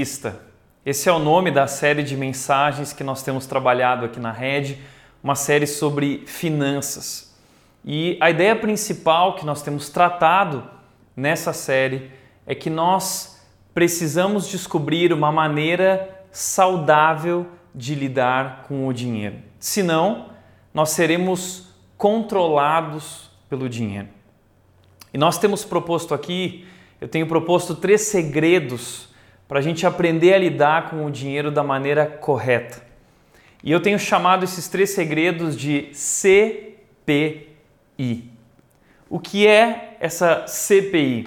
Em Vista. Esse é o nome da série de mensagens que nós temos trabalhado aqui na Rede, uma série sobre finanças. E a ideia principal que nós temos tratado nessa série é que nós precisamos descobrir uma maneira saudável de lidar com o dinheiro. Senão, nós seremos controlados pelo dinheiro. E nós temos proposto aqui, eu tenho proposto três segredos para a gente aprender a lidar com o dinheiro da maneira correta. E eu tenho chamado esses três segredos de CPI. O que é essa CPI?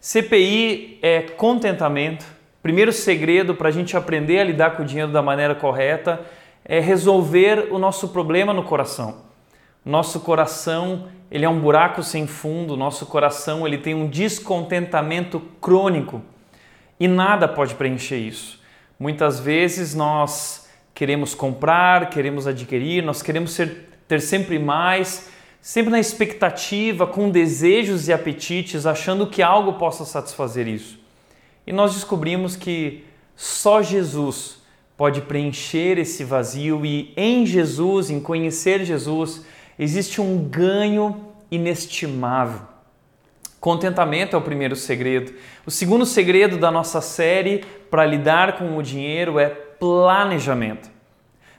CPI é contentamento. Primeiro segredo para a gente aprender a lidar com o dinheiro da maneira correta é resolver o nosso problema no coração. Nosso coração ele é um buraco sem fundo. Nosso coração ele tem um descontentamento crônico e nada pode preencher isso. Muitas vezes nós queremos comprar, queremos adquirir, nós queremos ser, ter sempre mais, sempre na expectativa, com desejos e apetites, achando que algo possa satisfazer isso. E nós descobrimos que só Jesus pode preencher esse vazio e em Jesus, em conhecer Jesus, existe um ganho inestimável. Contentamento é o primeiro segredo. O segundo segredo da nossa série para lidar com o dinheiro é planejamento.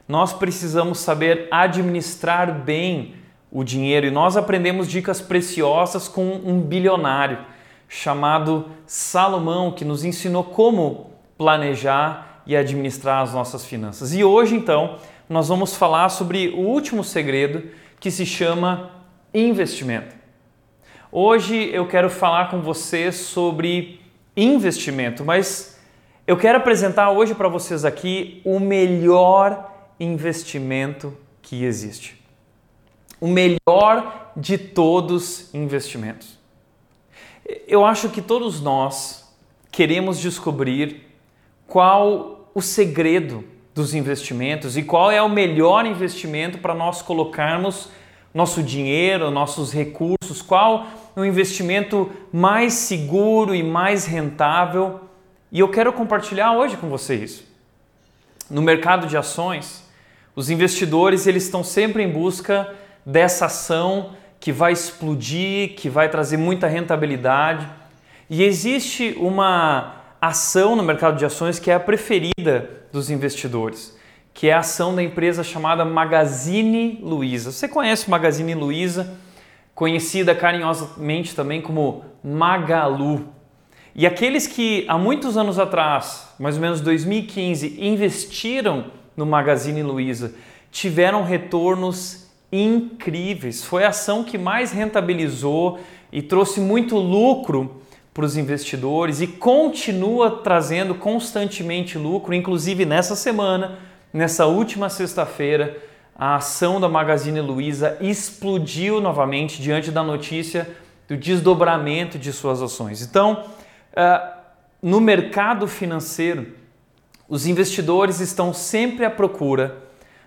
Nós precisamos saber administrar bem o dinheiro e nós aprendemos dicas preciosas com um bilionário chamado Salomão que nos ensinou como planejar e administrar as nossas finanças. E hoje então nós vamos falar sobre o último segredo que se chama investimento. Hoje eu quero falar com você sobre investimento, mas eu quero apresentar hoje para vocês aqui o melhor investimento que existe. O melhor de todos investimentos. Eu acho que todos nós queremos descobrir qual o segredo dos investimentos e qual é o melhor investimento para nós colocarmos nosso dinheiro, nossos recursos, qual o investimento mais seguro e mais rentável. E eu quero compartilhar hoje com vocês. No mercado de ações, os investidores eles estão sempre em busca dessa ação que vai explodir, que vai trazer muita rentabilidade. E existe uma ação no mercado de ações que é a preferida dos investidores que é a ação da empresa chamada Magazine Luiza. Você conhece Magazine Luiza, conhecida carinhosamente também como Magalu. E aqueles que há muitos anos atrás, mais ou menos 2015, investiram no Magazine Luiza, tiveram retornos incríveis. Foi a ação que mais rentabilizou e trouxe muito lucro para os investidores e continua trazendo constantemente lucro, inclusive nessa semana nessa última sexta-feira, a ação da Magazine Luiza explodiu novamente diante da notícia do desdobramento de suas ações. Então, uh, no mercado financeiro, os investidores estão sempre à procura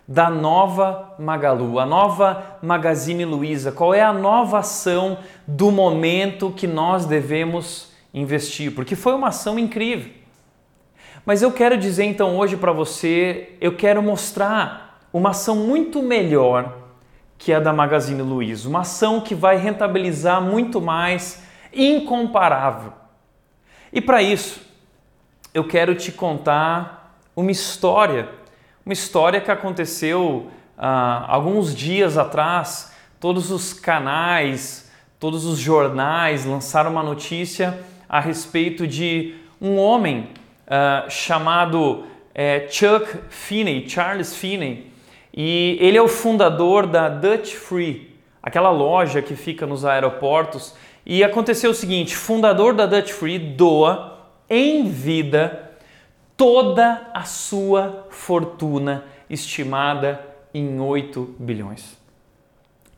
da nova Magalu, a nova Magazine Luiza. Qual é a nova ação do momento que nós devemos investir? Porque foi uma ação incrível. Mas eu quero dizer então hoje para você, eu quero mostrar uma ação muito melhor que a da Magazine Luiza, uma ação que vai rentabilizar muito mais, incomparável. E para isso, eu quero te contar uma história, uma história que aconteceu ah, alguns dias atrás. Todos os canais, todos os jornais lançaram uma notícia a respeito de um homem uh, chamado é, Chuck Finney, Charles Finney, e ele é o fundador da Dutch Free, aquela loja que fica nos aeroportos. E aconteceu o seguinte: fundador da Dutch Free doa em vida toda a sua fortuna, estimada em 8 bilhões.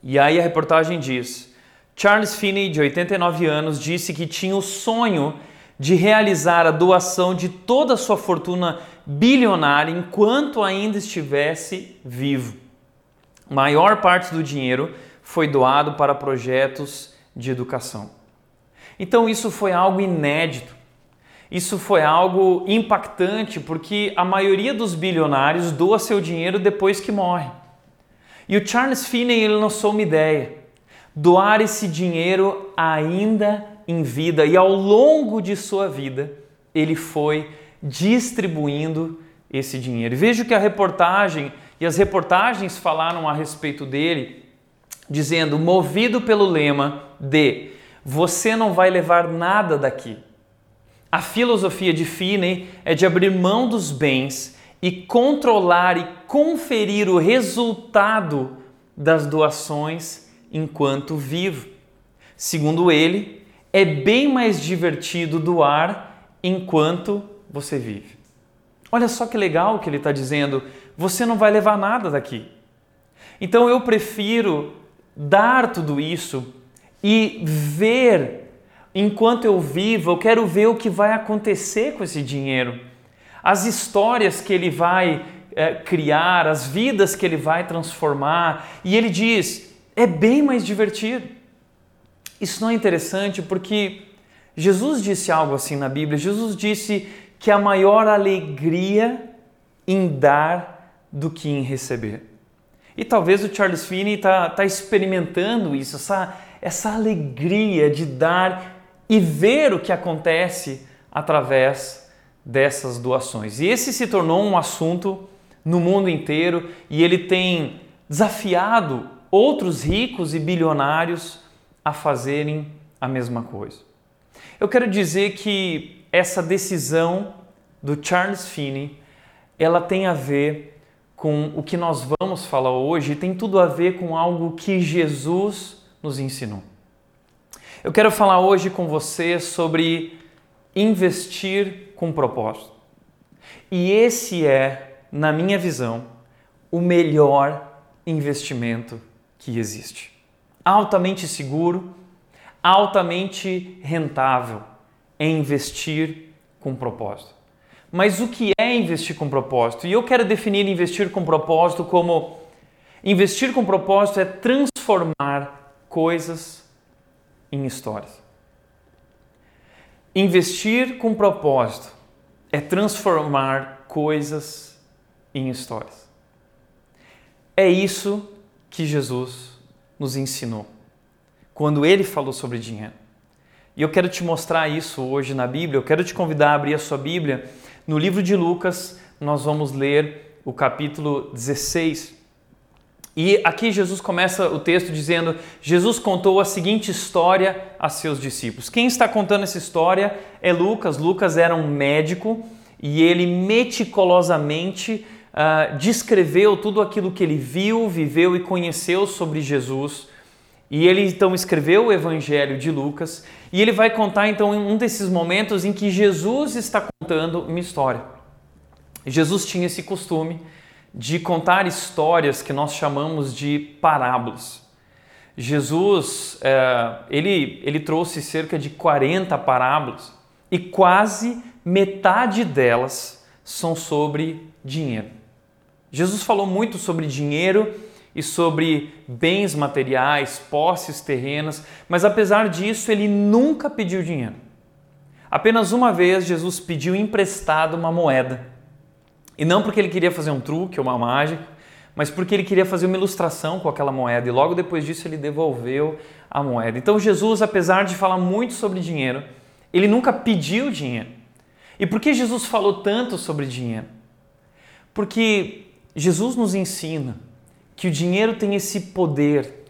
E aí a reportagem diz: Charles Finney, de 89 anos, disse que tinha o sonho de realizar a doação de toda a sua fortuna bilionária enquanto ainda estivesse vivo. Maior parte do dinheiro foi doado para projetos de educação. Então isso foi algo inédito. Isso foi algo impactante porque a maioria dos bilionários doa seu dinheiro depois que morre. E o Charles Finney ele lançou uma ideia: doar esse dinheiro ainda em vida e ao longo de sua vida ele foi distribuindo esse dinheiro. veja que a reportagem e as reportagens falaram a respeito dele, dizendo, movido pelo lema de você não vai levar nada daqui. A filosofia de Finney é de abrir mão dos bens e controlar e conferir o resultado das doações enquanto vivo. Segundo ele, é bem mais divertido doar enquanto você vive. Olha só que legal que ele está dizendo: você não vai levar nada daqui. Então eu prefiro dar tudo isso e ver enquanto eu vivo, eu quero ver o que vai acontecer com esse dinheiro, as histórias que ele vai é, criar, as vidas que ele vai transformar. E ele diz: é bem mais divertido. Isso não é interessante porque Jesus disse algo assim na Bíblia. Jesus disse que a maior alegria em dar do que em receber. E talvez o Charles Finney está tá experimentando isso, essa, essa alegria de dar e ver o que acontece através dessas doações. E esse se tornou um assunto no mundo inteiro e ele tem desafiado outros ricos e bilionários a fazerem a mesma coisa. Eu quero dizer que essa decisão do Charles Finney, ela tem a ver com o que nós vamos falar hoje, tem tudo a ver com algo que Jesus nos ensinou. Eu quero falar hoje com você sobre investir com propósito. E esse é, na minha visão, o melhor investimento que existe. Altamente seguro, altamente rentável é investir com propósito. Mas o que é investir com propósito? E eu quero definir investir com propósito como investir com propósito é transformar coisas em histórias. Investir com propósito é transformar coisas em histórias. É isso que Jesus nos ensinou quando ele falou sobre dinheiro. E eu quero te mostrar isso hoje na Bíblia. Eu quero te convidar a abrir a sua Bíblia. No livro de Lucas, nós vamos ler o capítulo 16. E aqui Jesus começa o texto dizendo: Jesus contou a seguinte história a seus discípulos. Quem está contando essa história é Lucas. Lucas era um médico e ele meticulosamente uh, descreveu tudo aquilo que ele viu, viveu e conheceu sobre Jesus. E ele então escreveu o Evangelho de Lucas e ele vai contar então um desses momentos em que Jesus está contando uma história. Jesus tinha esse costume de contar histórias que nós chamamos de parábolas. Jesus é, ele, ele trouxe cerca de 40 parábolas e quase metade delas são sobre dinheiro. Jesus falou muito sobre dinheiro e sobre bens materiais, posses terrenas, mas apesar disso ele nunca pediu dinheiro. Apenas uma vez Jesus pediu emprestado uma moeda e não porque ele queria fazer um truque ou uma mágica, mas porque ele queria fazer uma ilustração com aquela moeda e logo depois disso ele devolveu a moeda. Então Jesus, apesar de falar muito sobre dinheiro, ele nunca pediu dinheiro. E por que Jesus falou tanto sobre dinheiro? Porque Jesus nos ensina que o dinheiro tem esse poder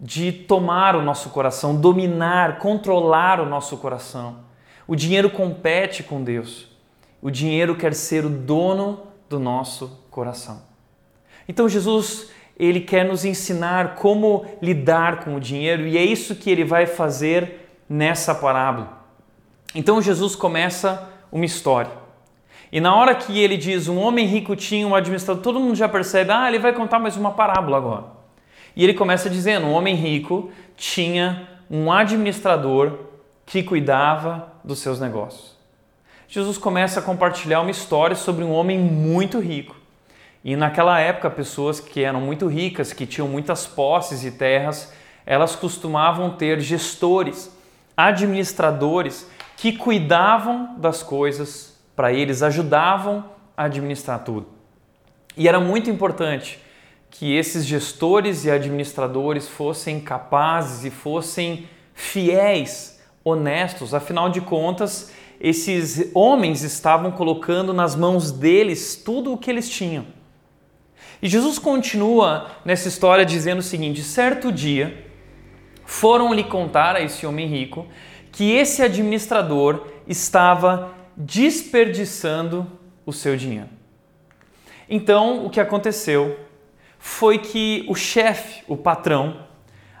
de tomar o nosso coração, dominar, controlar o nosso coração. O dinheiro compete com Deus. O dinheiro quer ser o dono do nosso coração. Então Jesus, ele quer nos ensinar como lidar com o dinheiro e é isso que ele vai fazer nessa parábola. Então Jesus começa uma história. E na hora que ele diz um homem rico tinha um administrador, todo mundo já percebe, ah, ele vai contar mais uma parábola agora. E ele começa dizendo: um homem rico tinha um administrador que cuidava dos seus negócios. Jesus começa a compartilhar uma história sobre um homem muito rico. E naquela época, pessoas que eram muito ricas, que tinham muitas posses e terras, elas costumavam ter gestores, administradores que cuidavam das coisas para eles, ajudavam a administrar tudo. E era muito importante que esses gestores e administradores fossem capazes e fossem fiéis, honestos, afinal de contas, esses homens estavam colocando nas mãos deles tudo o que eles tinham. E Jesus continua nessa história dizendo o seguinte: certo dia foram lhe contar a esse homem rico que esse administrador estava desperdiçando o seu dinheiro. Então, o que aconteceu foi que o chefe, o patrão,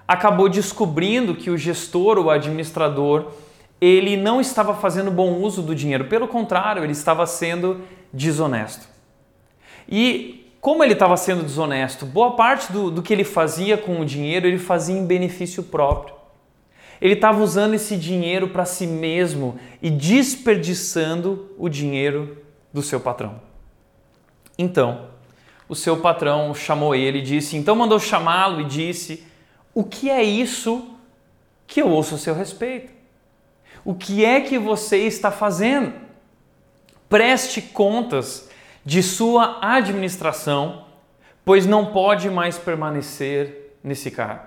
acabou descobrindo que o gestor, o administrador, ele não estava fazendo bom uso do dinheiro, pelo contrário, ele estava sendo desonesto. E como ele estava sendo desonesto, boa parte do, do que ele fazia com o dinheiro ele fazia em benefício próprio. Ele estava usando esse dinheiro para si mesmo e desperdiçando o dinheiro do seu patrão. Então, o seu patrão chamou ele e disse, então mandou chamá-lo e disse: O que é isso que eu ouço a seu respeito? O que é que você está fazendo? Preste contas de sua administração, pois não pode mais permanecer nesse cargo.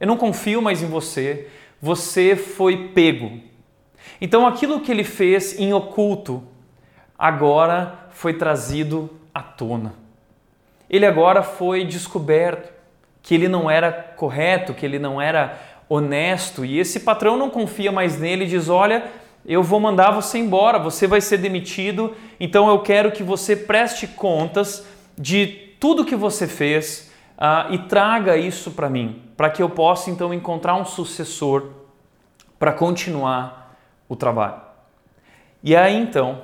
Eu não confio mais em você, você foi pego. Então aquilo que ele fez em oculto agora foi trazido à tona. Ele agora foi descoberto que ele não era correto, que ele não era honesto e esse patrão não confia mais nele e diz: Olha, eu vou mandar você embora, você vai ser demitido, então eu quero que você preste contas de tudo que você fez uh, e traga isso para mim, para que eu possa então encontrar um sucessor para continuar o trabalho. E é aí então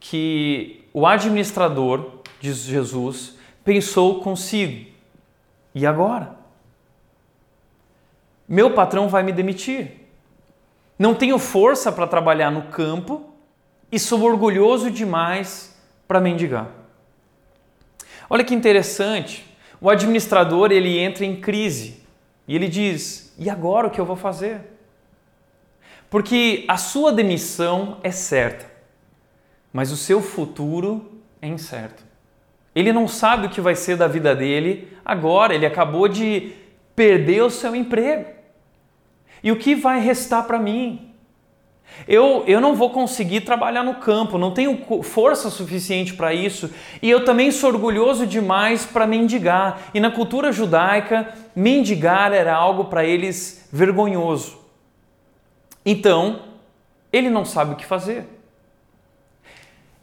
que o administrador, diz Jesus, pensou consigo: e agora? Meu patrão vai me demitir não tenho força para trabalhar no campo e sou orgulhoso demais para mendigar. Olha que interessante, o administrador ele entra em crise e ele diz: e agora o que eu vou fazer? Porque a sua demissão é certa, mas o seu futuro é incerto. Ele não sabe o que vai ser da vida dele agora, ele acabou de perder o seu emprego. E o que vai restar para mim? Eu, eu não vou conseguir trabalhar no campo, não tenho força suficiente para isso, e eu também sou orgulhoso demais para mendigar. E na cultura judaica, mendigar era algo para eles vergonhoso. Então, ele não sabe o que fazer.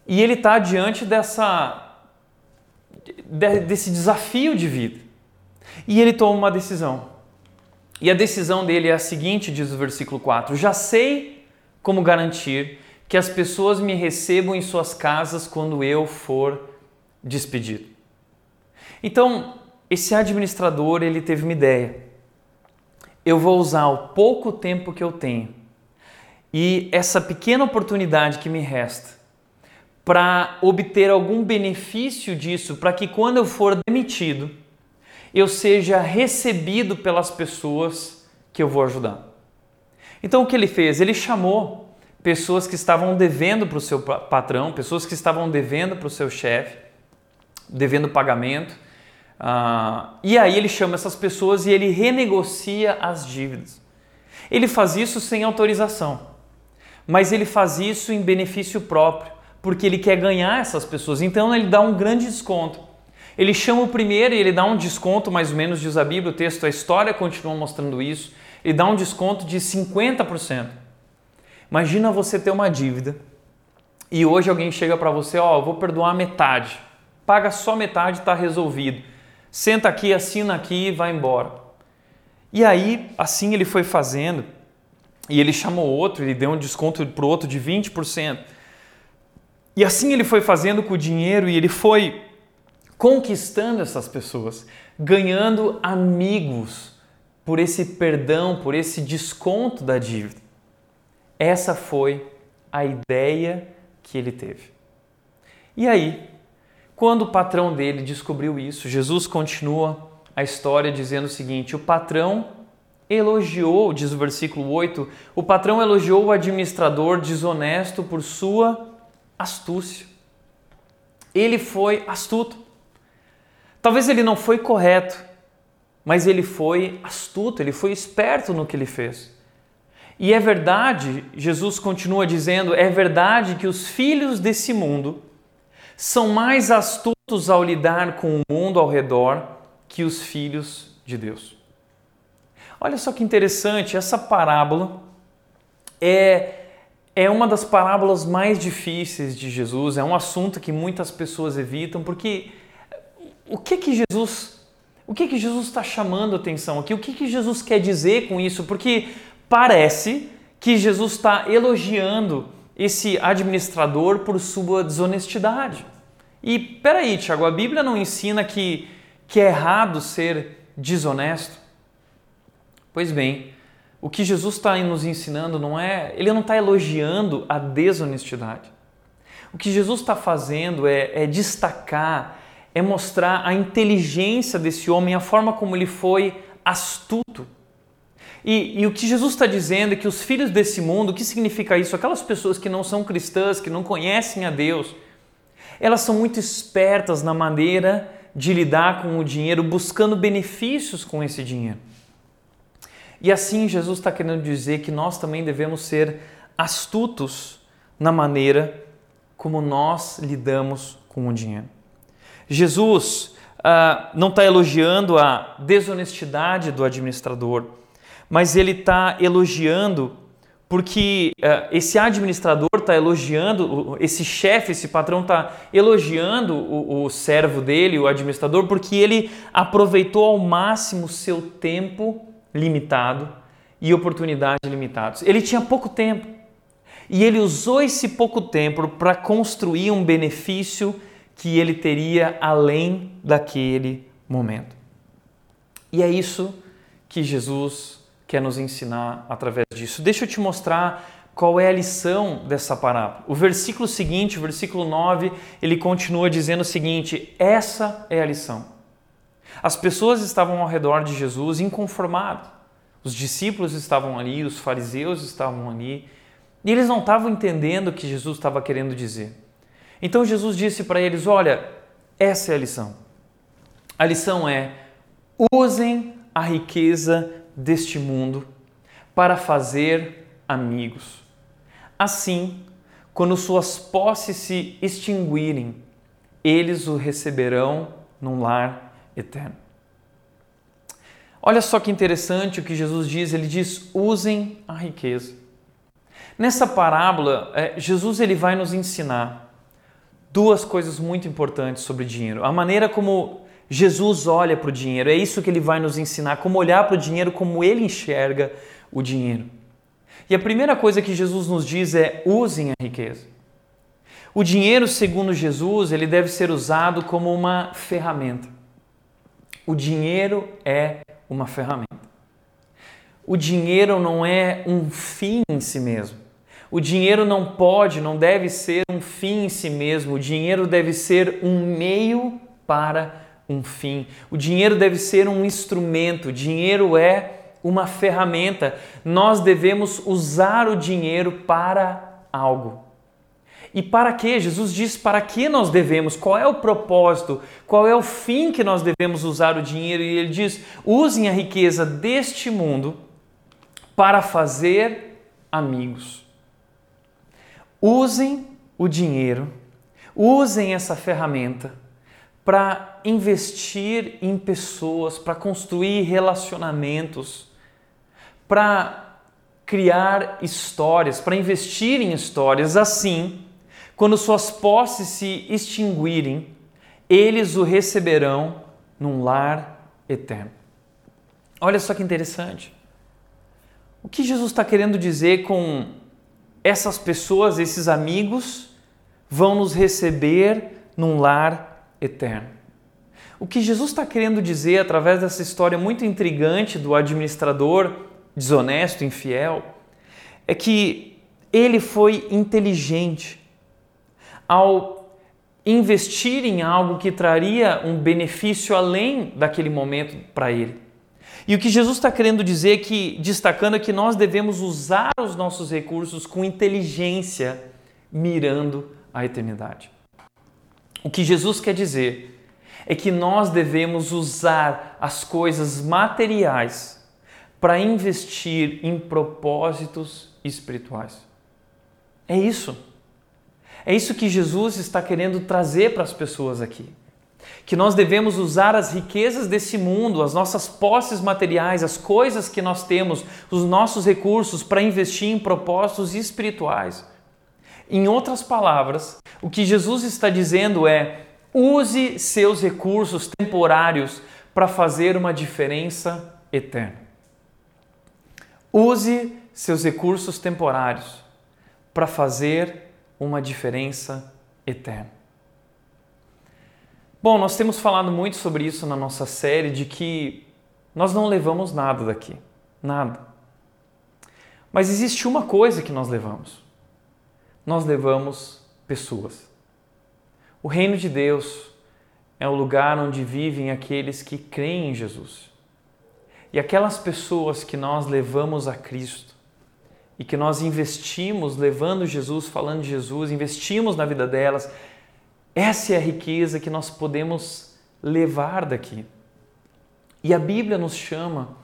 E ele está diante dessa, desse desafio de vida. E ele toma uma decisão. E a decisão dele é a seguinte, diz o versículo 4: Já sei como garantir que as pessoas me recebam em suas casas quando eu for despedido. Então, esse administrador, ele teve uma ideia. Eu vou usar o pouco tempo que eu tenho e essa pequena oportunidade que me resta para obter algum benefício disso, para que quando eu for demitido, eu seja recebido pelas pessoas que eu vou ajudar. Então o que ele fez? Ele chamou pessoas que estavam devendo para o seu patrão, pessoas que estavam devendo para o seu chefe, devendo pagamento. Uh, e aí ele chama essas pessoas e ele renegocia as dívidas. Ele faz isso sem autorização, mas ele faz isso em benefício próprio, porque ele quer ganhar essas pessoas. Então ele dá um grande desconto. Ele chama o primeiro e ele dá um desconto, mais ou menos, diz a Bíblia, o texto, a história continua mostrando isso. Ele dá um desconto de 50%. Imagina você ter uma dívida e hoje alguém chega para você, ó, oh, vou perdoar metade. Paga só metade, está resolvido. Senta aqui, assina aqui e vai embora. E aí, assim ele foi fazendo, e ele chamou outro, ele deu um desconto para o outro de 20%. E assim ele foi fazendo com o dinheiro e ele foi conquistando essas pessoas, ganhando amigos por esse perdão, por esse desconto da dívida. Essa foi a ideia que ele teve. E aí, quando o patrão dele descobriu isso, Jesus continua a história dizendo o seguinte: o patrão elogiou, diz o versículo 8, o patrão elogiou o administrador desonesto por sua astúcia. Ele foi astuto. Talvez ele não foi correto, mas ele foi astuto, ele foi esperto no que ele fez. E é verdade, Jesus continua dizendo, é verdade que os filhos desse mundo são mais astutos ao lidar com o mundo ao redor que os filhos de Deus. Olha só que interessante, essa parábola é é uma das parábolas mais difíceis de Jesus, é um assunto que muitas pessoas evitam, porque o que que Jesus, o que que Jesus está chamando atenção aqui? O que que Jesus quer dizer com isso? Porque parece que Jesus está elogiando esse administrador por sua desonestidade. E peraí, Tiago, a Bíblia não ensina que, que é errado ser desonesto? Pois bem, o que Jesus está nos ensinando não é, ele não está elogiando a desonestidade. O que Jesus está fazendo é, é destacar, é mostrar a inteligência desse homem, a forma como ele foi astuto. E, e, o que Jesus está dizendo é que os filhos desse mundo, o que significa isso? Aquelas pessoas que não são cristãs, que não conhecem a Deus, elas são muito espertas na maneira de lidar com o dinheiro, buscando benefícios com esse dinheiro. E assim Jesus está querendo dizer que nós também devemos ser astutos na maneira como nós lidamos com o dinheiro. Jesus uh, não está elogiando a desonestidade do administrador, mas ele está elogiando porque uh, esse administrador está elogiando, esse chefe, esse patrão está elogiando o, o servo dele, o administrador, porque ele aproveitou ao máximo seu tempo limitado e oportunidades limitadas. Ele tinha pouco tempo e ele usou esse pouco tempo para construir um benefício que ele teria além daquele momento. E é isso que Jesus quer nos ensinar através disso. Deixa eu te mostrar qual é a lição dessa parábola. O versículo seguinte, o versículo 9, ele continua dizendo o seguinte: essa é a lição. As pessoas estavam ao redor de Jesus inconformadas. Os discípulos estavam ali, os fariseus estavam ali, e eles não estavam entendendo o que Jesus estava querendo dizer. Então Jesus disse para eles: Olha, essa é a lição. A lição é: usem a riqueza deste mundo para fazer amigos. Assim, quando suas posses se extinguirem, eles o receberão num lar eterno. Olha só que interessante o que Jesus diz, ele diz: usem a riqueza. Nessa parábola, é, Jesus ele vai nos ensinar duas coisas muito importantes sobre dinheiro. A maneira como Jesus olha para o dinheiro, é isso que ele vai nos ensinar, como olhar para o dinheiro, como ele enxerga o dinheiro. E a primeira coisa que Jesus nos diz é: usem a riqueza. O dinheiro, segundo Jesus, ele deve ser usado como uma ferramenta. O dinheiro é uma ferramenta. O dinheiro não é um fim em si mesmo. O dinheiro não pode, não deve ser um fim em si mesmo. O dinheiro deve ser um meio para um fim. O dinheiro deve ser um instrumento. O dinheiro é uma ferramenta. Nós devemos usar o dinheiro para algo. E para que? Jesus diz para que nós devemos, qual é o propósito, qual é o fim que nós devemos usar o dinheiro. E ele diz: usem a riqueza deste mundo para fazer amigos. Usem o dinheiro, usem essa ferramenta para investir em pessoas, para construir relacionamentos, para criar histórias, para investir em histórias. Assim, quando suas posses se extinguirem, eles o receberão num lar eterno. Olha só que interessante. O que Jesus está querendo dizer com essas pessoas, esses amigos, vão nos receber num lar eterno. O que Jesus está querendo dizer através dessa história muito intrigante do administrador desonesto, infiel, é que ele foi inteligente ao investir em algo que traria um benefício além daquele momento para ele. E o que Jesus está querendo dizer que, destacando, é que nós devemos usar os nossos recursos com inteligência, mirando a eternidade. O que Jesus quer dizer é que nós devemos usar as coisas materiais para investir em propósitos espirituais. É isso. É isso que Jesus está querendo trazer para as pessoas aqui que nós devemos usar as riquezas desse mundo, as nossas posses materiais, as coisas que nós temos, os nossos recursos para investir em propósitos espirituais. Em outras palavras, o que Jesus está dizendo é: use seus recursos temporários para fazer uma diferença eterna. Use seus recursos temporários para fazer uma diferença eterna. Bom, nós temos falado muito sobre isso na nossa série de que nós não levamos nada daqui, nada. Mas existe uma coisa que nós levamos. Nós levamos pessoas. O reino de Deus é o lugar onde vivem aqueles que creem em Jesus. E aquelas pessoas que nós levamos a Cristo e que nós investimos levando Jesus, falando de Jesus, investimos na vida delas, essa é a riqueza que nós podemos levar daqui. E a Bíblia nos chama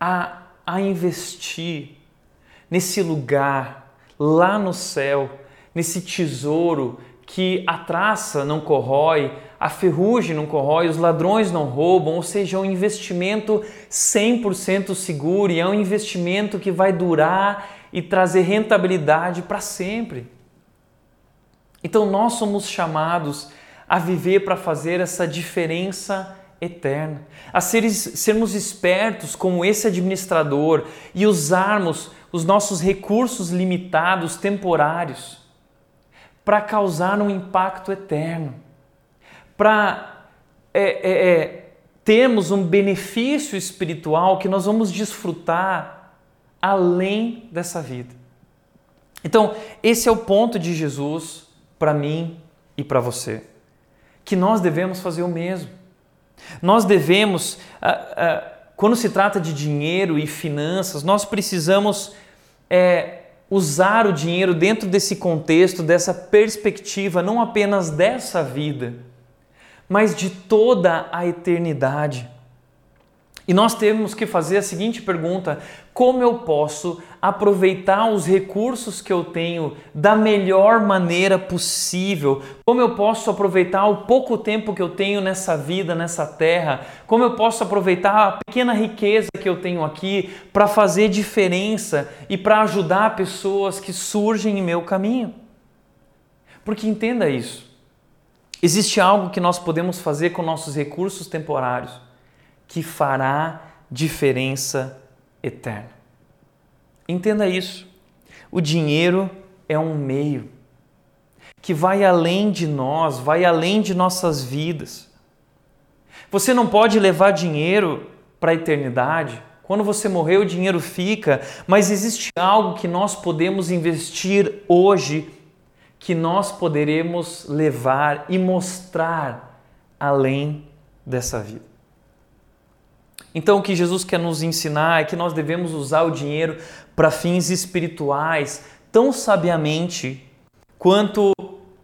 a, a investir nesse lugar, lá no céu, nesse tesouro que a traça não corrói, a ferrugem não corrói, os ladrões não roubam, ou seja, é um investimento 100% seguro e é um investimento que vai durar e trazer rentabilidade para sempre. Então nós somos chamados a viver para fazer essa diferença eterna, a ser, sermos espertos como esse administrador e usarmos os nossos recursos limitados, temporários, para causar um impacto eterno, para é, é, é, termos um benefício espiritual que nós vamos desfrutar além dessa vida. Então, esse é o ponto de Jesus para mim e para você. Que nós devemos fazer o mesmo. Nós devemos, ah, ah, quando se trata de dinheiro e finanças, nós precisamos é, usar o dinheiro dentro desse contexto, dessa perspectiva, não apenas dessa vida, mas de toda a eternidade. E nós temos que fazer a seguinte pergunta: como eu posso aproveitar os recursos que eu tenho da melhor maneira possível? Como eu posso aproveitar o pouco tempo que eu tenho nessa vida, nessa terra? Como eu posso aproveitar a pequena riqueza que eu tenho aqui para fazer diferença e para ajudar pessoas que surgem em meu caminho? Porque entenda isso. Existe algo que nós podemos fazer com nossos recursos temporários que fará diferença eterna. Entenda isso. O dinheiro é um meio que vai além de nós, vai além de nossas vidas. Você não pode levar dinheiro para a eternidade. Quando você morrer, o dinheiro fica, mas existe algo que nós podemos investir hoje que nós poderemos levar e mostrar além dessa vida. Então, o que Jesus quer nos ensinar é que nós devemos usar o dinheiro para fins espirituais tão sabiamente quanto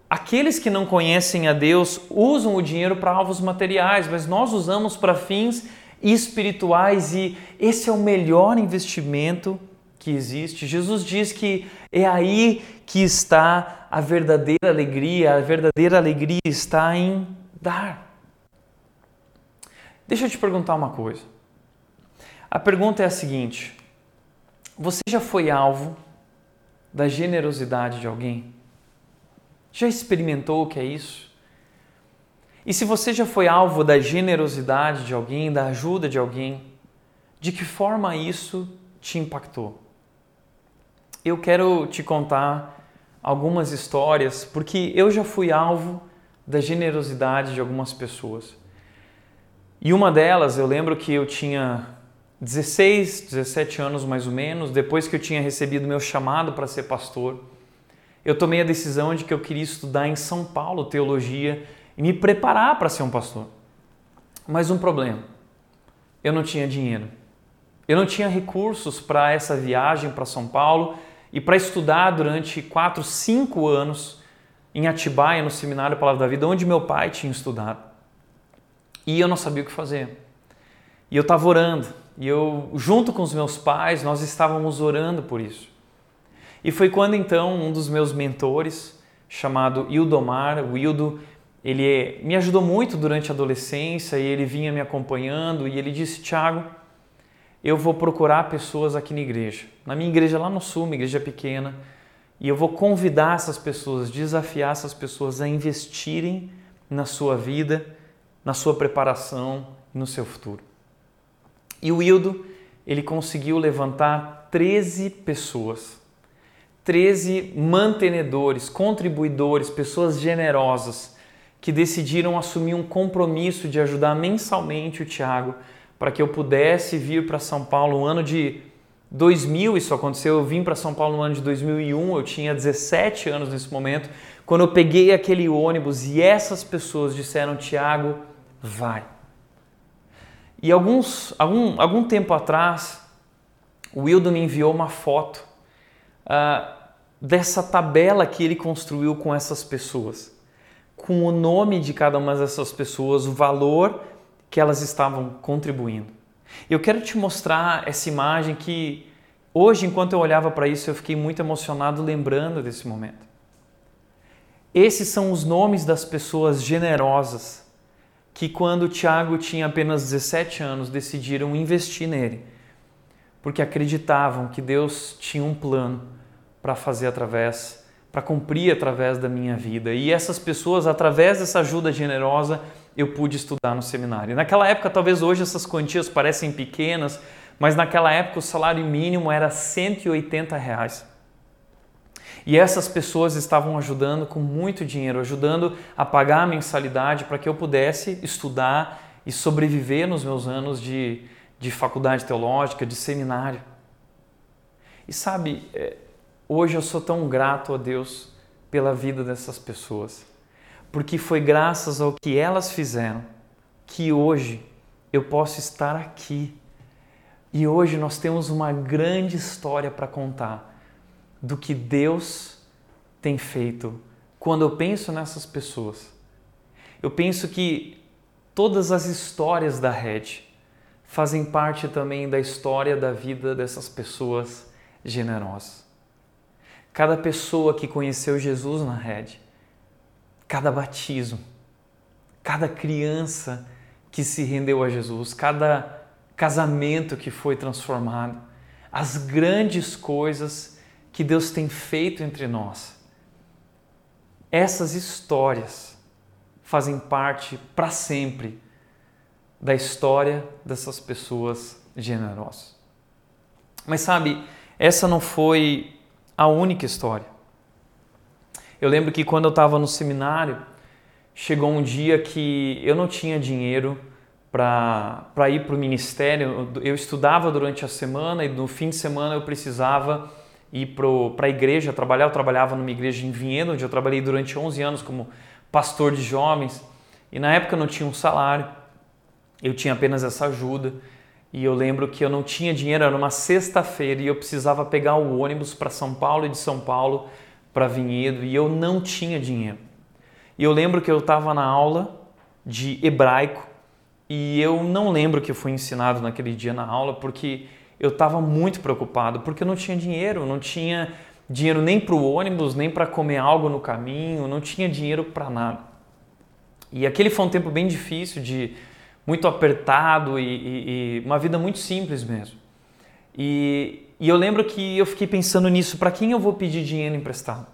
aqueles que não conhecem a Deus usam o dinheiro para alvos materiais, mas nós usamos para fins espirituais e esse é o melhor investimento que existe. Jesus diz que é aí que está a verdadeira alegria, a verdadeira alegria está em dar. Deixa eu te perguntar uma coisa. A pergunta é a seguinte: você já foi alvo da generosidade de alguém? Já experimentou o que é isso? E se você já foi alvo da generosidade de alguém, da ajuda de alguém, de que forma isso te impactou? Eu quero te contar algumas histórias, porque eu já fui alvo da generosidade de algumas pessoas. E uma delas, eu lembro que eu tinha 16, 17 anos mais ou menos, depois que eu tinha recebido meu chamado para ser pastor, eu tomei a decisão de que eu queria estudar em São Paulo teologia e me preparar para ser um pastor. Mas um problema. eu não tinha dinheiro. Eu não tinha recursos para essa viagem para São Paulo e para estudar durante quatro, cinco anos em Atibaia, no Seminário Palavra da Vida, onde meu pai tinha estudado. E eu não sabia o que fazer. E eu estava orando. E eu, junto com os meus pais, nós estávamos orando por isso. E foi quando então um dos meus mentores, chamado Ildomar, o Ildo, ele me ajudou muito durante a adolescência e ele vinha me acompanhando e ele disse: Tiago, eu vou procurar pessoas aqui na igreja. Na minha igreja lá no sul, uma igreja pequena, e eu vou convidar essas pessoas, desafiar essas pessoas a investirem na sua vida, na sua preparação no seu futuro. E o Hildo, ele conseguiu levantar 13 pessoas, 13 mantenedores, contribuidores, pessoas generosas que decidiram assumir um compromisso de ajudar mensalmente o Tiago para que eu pudesse vir para São Paulo no ano de 2000, isso aconteceu, eu vim para São Paulo no ano de 2001, eu tinha 17 anos nesse momento, quando eu peguei aquele ônibus e essas pessoas disseram, Tiago, vai. E alguns, algum, algum tempo atrás, o Wildo me enviou uma foto uh, dessa tabela que ele construiu com essas pessoas, com o nome de cada uma dessas pessoas, o valor que elas estavam contribuindo. Eu quero te mostrar essa imagem que hoje, enquanto eu olhava para isso, eu fiquei muito emocionado lembrando desse momento. Esses são os nomes das pessoas generosas que, quando Tiago tinha apenas 17 anos, decidiram investir nele, porque acreditavam que Deus tinha um plano para fazer através, para cumprir através da minha vida. E essas pessoas, através dessa ajuda generosa, eu pude estudar no seminário. Naquela época, talvez hoje essas quantias parecem pequenas, mas naquela época o salário mínimo era 180 reais. E essas pessoas estavam ajudando com muito dinheiro, ajudando a pagar a mensalidade para que eu pudesse estudar e sobreviver nos meus anos de, de faculdade teológica, de seminário. E sabe, é, hoje eu sou tão grato a Deus pela vida dessas pessoas porque foi graças ao que elas fizeram que hoje eu posso estar aqui. E hoje nós temos uma grande história para contar do que Deus tem feito. Quando eu penso nessas pessoas, eu penso que todas as histórias da rede fazem parte também da história da vida dessas pessoas generosas. Cada pessoa que conheceu Jesus na rede cada batismo, cada criança que se rendeu a Jesus, cada casamento que foi transformado, as grandes coisas que Deus tem feito entre nós. Essas histórias fazem parte para sempre da história dessas pessoas generosas. Mas sabe, essa não foi a única história. Eu lembro que quando eu estava no seminário, chegou um dia que eu não tinha dinheiro para ir para o ministério. Eu estudava durante a semana e no fim de semana eu precisava ir para a igreja trabalhar. Eu trabalhava numa igreja em Vinhedo, onde eu trabalhei durante 11 anos como pastor de jovens. E na época eu não tinha um salário, eu tinha apenas essa ajuda. E eu lembro que eu não tinha dinheiro, era uma sexta-feira e eu precisava pegar o ônibus para São Paulo e de São Paulo para vinhedo e eu não tinha dinheiro. E eu lembro que eu estava na aula de hebraico e eu não lembro que eu fui ensinado naquele dia na aula porque eu estava muito preocupado porque eu não tinha dinheiro, não tinha dinheiro nem para o ônibus, nem para comer algo no caminho, não tinha dinheiro para nada. E aquele foi um tempo bem difícil, de muito apertado e, e, e uma vida muito simples mesmo. E, e eu lembro que eu fiquei pensando nisso, para quem eu vou pedir dinheiro emprestado?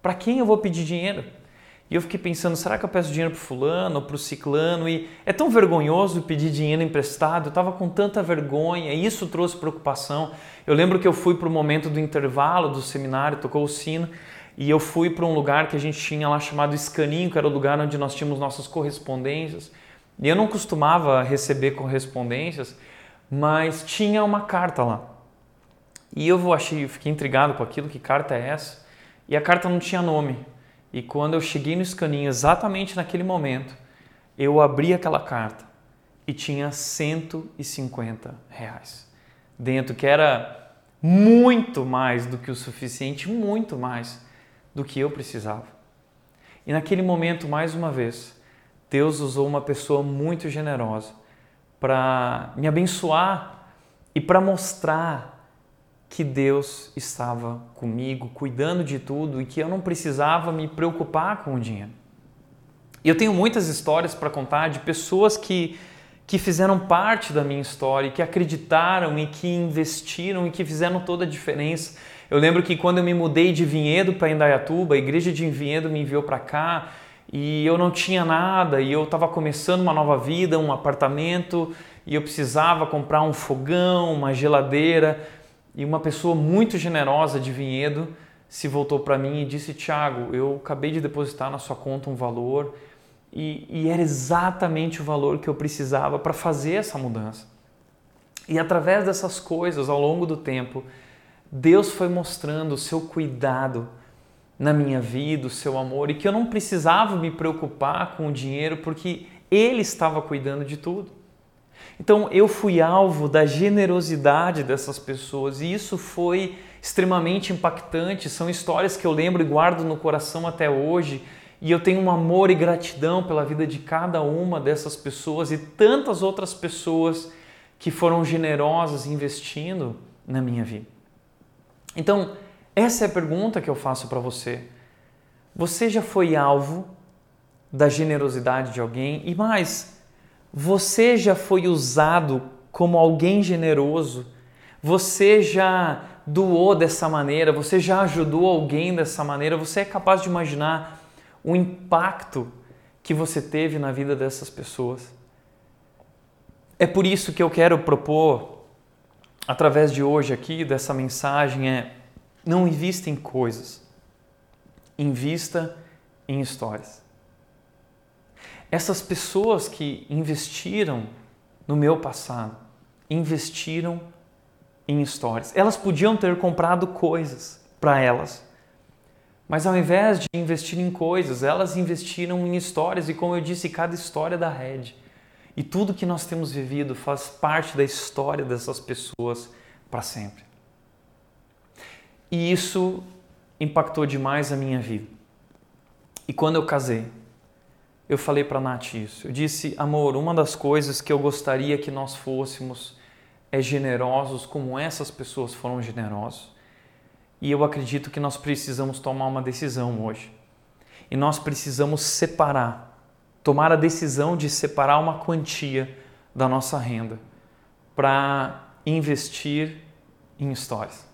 Para quem eu vou pedir dinheiro? E eu fiquei pensando, será que eu peço dinheiro para fulano ou para o ciclano? E é tão vergonhoso pedir dinheiro emprestado, eu estava com tanta vergonha, e isso trouxe preocupação. Eu lembro que eu fui para o momento do intervalo do seminário, tocou o sino, e eu fui para um lugar que a gente tinha lá chamado Escaninho, que era o lugar onde nós tínhamos nossas correspondências. E eu não costumava receber correspondências, mas tinha uma carta lá. E eu achei, fiquei intrigado com aquilo, que carta é essa? E a carta não tinha nome. E quando eu cheguei no escaninho, exatamente naquele momento, eu abri aquela carta e tinha 150 reais dentro, que era muito mais do que o suficiente, muito mais do que eu precisava. E naquele momento, mais uma vez, Deus usou uma pessoa muito generosa para me abençoar e para mostrar que Deus estava comigo, cuidando de tudo e que eu não precisava me preocupar com o dinheiro. E eu tenho muitas histórias para contar de pessoas que, que fizeram parte da minha história, que acreditaram e que investiram e que fizeram toda a diferença. Eu lembro que quando eu me mudei de Vinhedo para Indaiatuba, a igreja de Vinhedo me enviou para cá e eu não tinha nada e eu estava começando uma nova vida, um apartamento e eu precisava comprar um fogão, uma geladeira e uma pessoa muito generosa de Vinhedo se voltou para mim e disse: Tiago, eu acabei de depositar na sua conta um valor e, e era exatamente o valor que eu precisava para fazer essa mudança. E através dessas coisas, ao longo do tempo, Deus foi mostrando o seu cuidado na minha vida, o seu amor, e que eu não precisava me preocupar com o dinheiro porque Ele estava cuidando de tudo. Então eu fui alvo da generosidade dessas pessoas e isso foi extremamente impactante. São histórias que eu lembro e guardo no coração até hoje e eu tenho um amor e gratidão pela vida de cada uma dessas pessoas e tantas outras pessoas que foram generosas investindo na minha vida. Então, essa é a pergunta que eu faço para você. Você já foi alvo da generosidade de alguém? E mais, você já foi usado como alguém generoso? Você já doou dessa maneira? Você já ajudou alguém dessa maneira? Você é capaz de imaginar o impacto que você teve na vida dessas pessoas. É por isso que eu quero propor, através de hoje aqui, dessa mensagem, é não invista em coisas, invista em histórias. Essas pessoas que investiram no meu passado, investiram em histórias. Elas podiam ter comprado coisas para elas, mas ao invés de investir em coisas, elas investiram em histórias e, como eu disse, cada história da rede. E tudo que nós temos vivido faz parte da história dessas pessoas para sempre. E isso impactou demais a minha vida. E quando eu casei, eu falei para Nath isso. Eu disse, amor, uma das coisas que eu gostaria que nós fôssemos é generosos como essas pessoas foram generosos. E eu acredito que nós precisamos tomar uma decisão hoje. E nós precisamos separar, tomar a decisão de separar uma quantia da nossa renda para investir em histórias.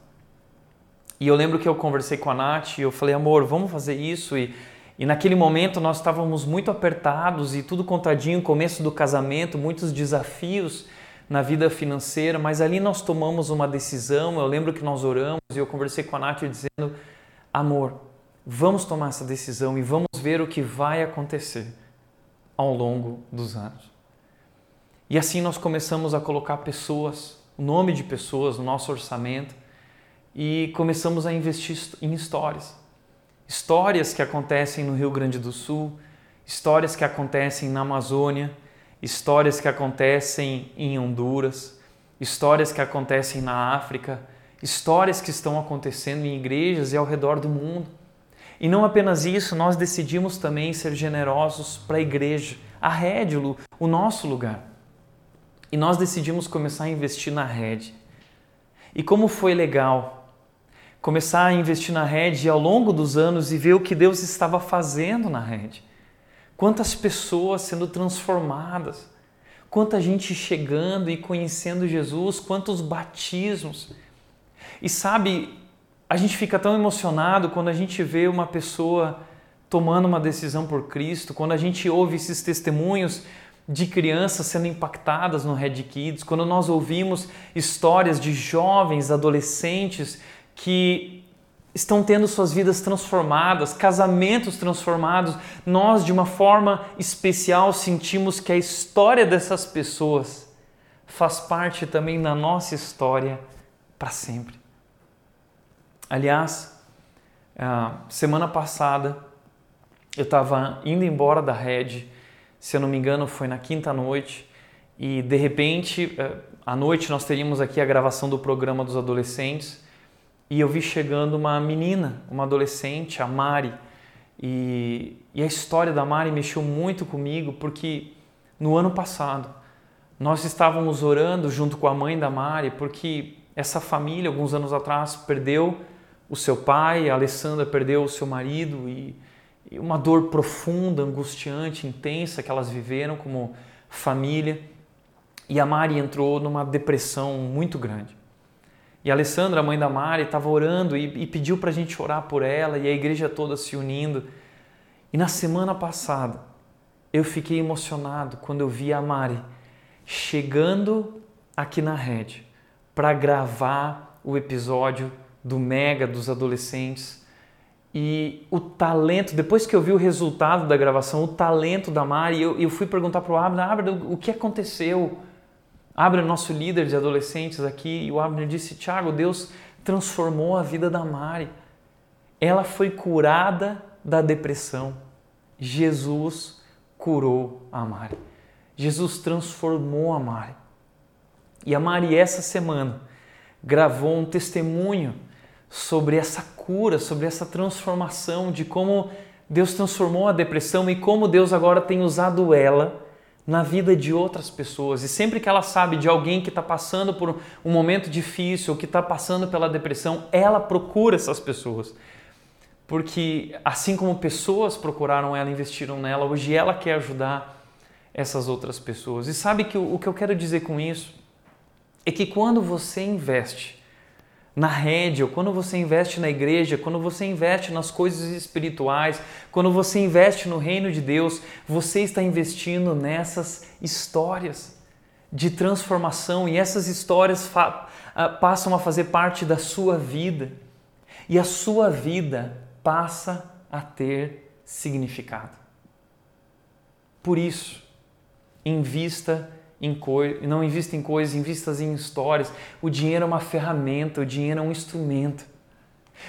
E eu lembro que eu conversei com a Nath e eu falei, amor, vamos fazer isso. E, e naquele momento nós estávamos muito apertados e tudo contadinho, começo do casamento, muitos desafios na vida financeira, mas ali nós tomamos uma decisão. Eu lembro que nós oramos e eu conversei com a Nath dizendo: amor, vamos tomar essa decisão e vamos ver o que vai acontecer ao longo dos anos. E assim nós começamos a colocar pessoas, o nome de pessoas no nosso orçamento e começamos a investir em histórias. Histórias que acontecem no Rio Grande do Sul, histórias que acontecem na Amazônia, histórias que acontecem em Honduras, histórias que acontecem na África, histórias que estão acontecendo em igrejas e ao redor do mundo. E não apenas isso, nós decidimos também ser generosos para a igreja, a Rédilo, o nosso lugar. E nós decidimos começar a investir na rede. E como foi legal começar a investir na rede ao longo dos anos e ver o que Deus estava fazendo na rede. Quantas pessoas sendo transformadas, quanta gente chegando e conhecendo Jesus, quantos batismos. E sabe, a gente fica tão emocionado quando a gente vê uma pessoa tomando uma decisão por Cristo, quando a gente ouve esses testemunhos de crianças sendo impactadas no Red Kids, quando nós ouvimos histórias de jovens, adolescentes que estão tendo suas vidas transformadas, casamentos transformados, nós, de uma forma especial, sentimos que a história dessas pessoas faz parte também da nossa história para sempre. Aliás, semana passada eu estava indo embora da rede, se eu não me engano foi na quinta noite, e de repente, eh, à noite nós teríamos aqui a gravação do programa dos adolescentes e eu vi chegando uma menina, uma adolescente, a Mari. E, e a história da Mari mexeu muito comigo porque no ano passado nós estávamos orando junto com a mãe da Mari porque essa família, alguns anos atrás, perdeu o seu pai, a Alessandra perdeu o seu marido e, e uma dor profunda, angustiante, intensa que elas viveram como família. E a Mari entrou numa depressão muito grande. E a Alessandra, a mãe da Mari, estava orando e, e pediu para a gente orar por ela e a igreja toda se unindo. E na semana passada, eu fiquei emocionado quando eu vi a Mari chegando aqui na rede para gravar o episódio do Mega dos adolescentes. E o talento, depois que eu vi o resultado da gravação, o talento da Mari, eu, eu fui perguntar para o Abner, Abner, o que aconteceu? Abner, nosso líder de adolescentes aqui, e o Abner disse, Tiago, Deus transformou a vida da Mari. Ela foi curada da depressão. Jesus curou a Mari. Jesus transformou a Mari. E a Mari, essa semana, gravou um testemunho sobre essa cura, sobre essa transformação, de como Deus transformou a depressão e como Deus agora tem usado ela na vida de outras pessoas. E sempre que ela sabe de alguém que está passando por um momento difícil, que está passando pela depressão, ela procura essas pessoas. Porque assim como pessoas procuraram ela, investiram nela, hoje ela quer ajudar essas outras pessoas. E sabe que o, o que eu quero dizer com isso é que quando você investe na rede, ou quando você investe na igreja, quando você investe nas coisas espirituais, quando você investe no reino de Deus, você está investindo nessas histórias de transformação e essas histórias ah, passam a fazer parte da sua vida e a sua vida passa a ter significado. Por isso, invista em não invista em coisas, invista em histórias. O dinheiro é uma ferramenta, o dinheiro é um instrumento.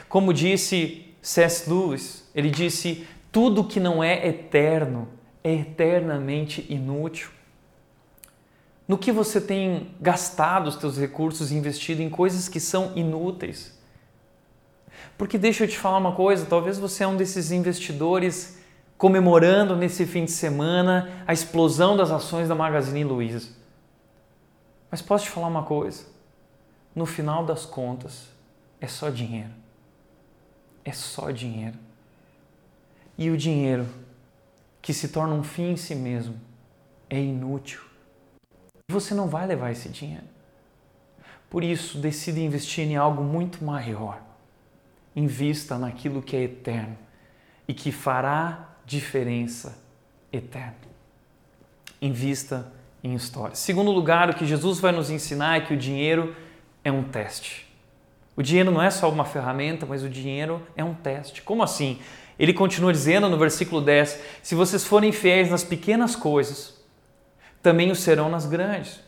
Como disse C.S. Lewis, ele disse: tudo que não é eterno é eternamente inútil. No que você tem gastado os seus recursos e investido em coisas que são inúteis? Porque deixa eu te falar uma coisa, talvez você é um desses investidores comemorando nesse fim de semana a explosão das ações da Magazine Luiza. Mas posso te falar uma coisa? No final das contas, é só dinheiro. É só dinheiro. E o dinheiro, que se torna um fim em si mesmo, é inútil. Você não vai levar esse dinheiro. Por isso, decida investir em algo muito maior. Invista naquilo que é eterno e que fará diferença eterna. Invista em história. Segundo lugar, o que Jesus vai nos ensinar é que o dinheiro é um teste. O dinheiro não é só uma ferramenta, mas o dinheiro é um teste. Como assim? Ele continua dizendo no versículo 10: Se vocês forem fiéis nas pequenas coisas, também o serão nas grandes.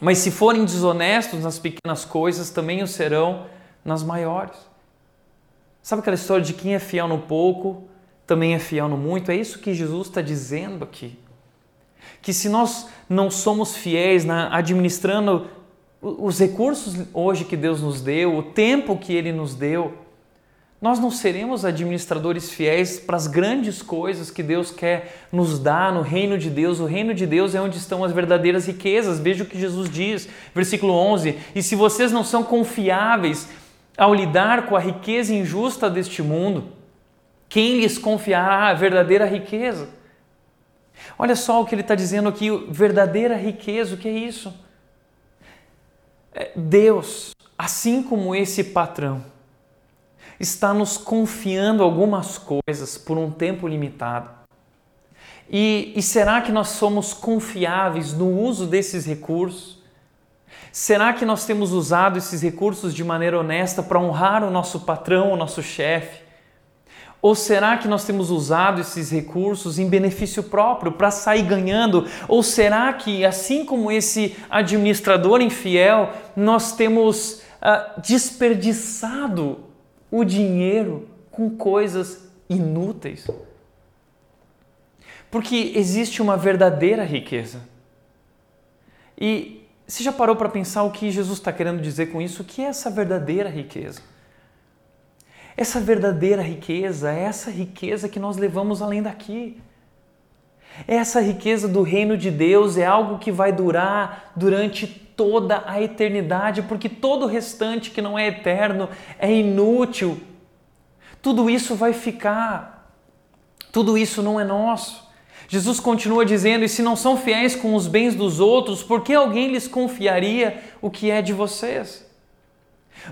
Mas se forem desonestos nas pequenas coisas, também o serão nas maiores. Sabe aquela história de quem é fiel no pouco também é fiel no muito. É isso que Jesus está dizendo aqui. Que se nós não somos fiéis na administrando os recursos hoje que Deus nos deu, o tempo que Ele nos deu, nós não seremos administradores fiéis para as grandes coisas que Deus quer nos dar no reino de Deus. O reino de Deus é onde estão as verdadeiras riquezas. Veja o que Jesus diz, versículo 11: E se vocês não são confiáveis ao lidar com a riqueza injusta deste mundo, quem lhes confiará a verdadeira riqueza? Olha só o que ele está dizendo aqui: verdadeira riqueza, o que é isso? É, Deus, assim como esse patrão, está nos confiando algumas coisas por um tempo limitado. E, e será que nós somos confiáveis no uso desses recursos? Será que nós temos usado esses recursos de maneira honesta para honrar o nosso patrão, o nosso chefe? Ou será que nós temos usado esses recursos em benefício próprio para sair ganhando? Ou será que, assim como esse administrador infiel, nós temos uh, desperdiçado o dinheiro com coisas inúteis? Porque existe uma verdadeira riqueza. E você já parou para pensar o que Jesus está querendo dizer com isso? O que é essa verdadeira riqueza? Essa verdadeira riqueza é essa riqueza que nós levamos além daqui. Essa riqueza do reino de Deus é algo que vai durar durante toda a eternidade, porque todo o restante que não é eterno é inútil. Tudo isso vai ficar. Tudo isso não é nosso. Jesus continua dizendo: E se não são fiéis com os bens dos outros, por que alguém lhes confiaria o que é de vocês?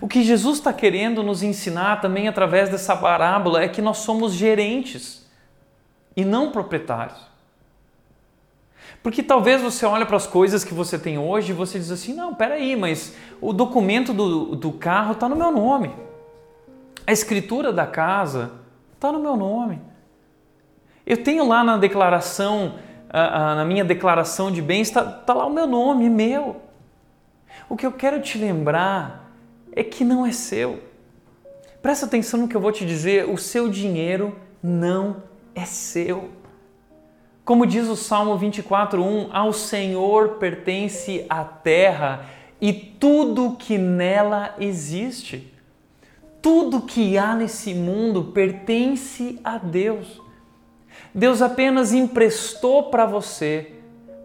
O que Jesus está querendo nos ensinar também através dessa parábola é que nós somos gerentes e não proprietários. Porque talvez você olhe para as coisas que você tem hoje e você diz assim, não, peraí, mas o documento do, do carro está no meu nome. A escritura da casa está no meu nome. Eu tenho lá na declaração, na minha declaração de bens, está tá lá o meu nome, meu. O que eu quero te lembrar é que não é seu. Presta atenção no que eu vou te dizer: o seu dinheiro não é seu. Como diz o Salmo 24:1, ao Senhor pertence a terra e tudo que nela existe. Tudo que há nesse mundo pertence a Deus. Deus apenas emprestou para você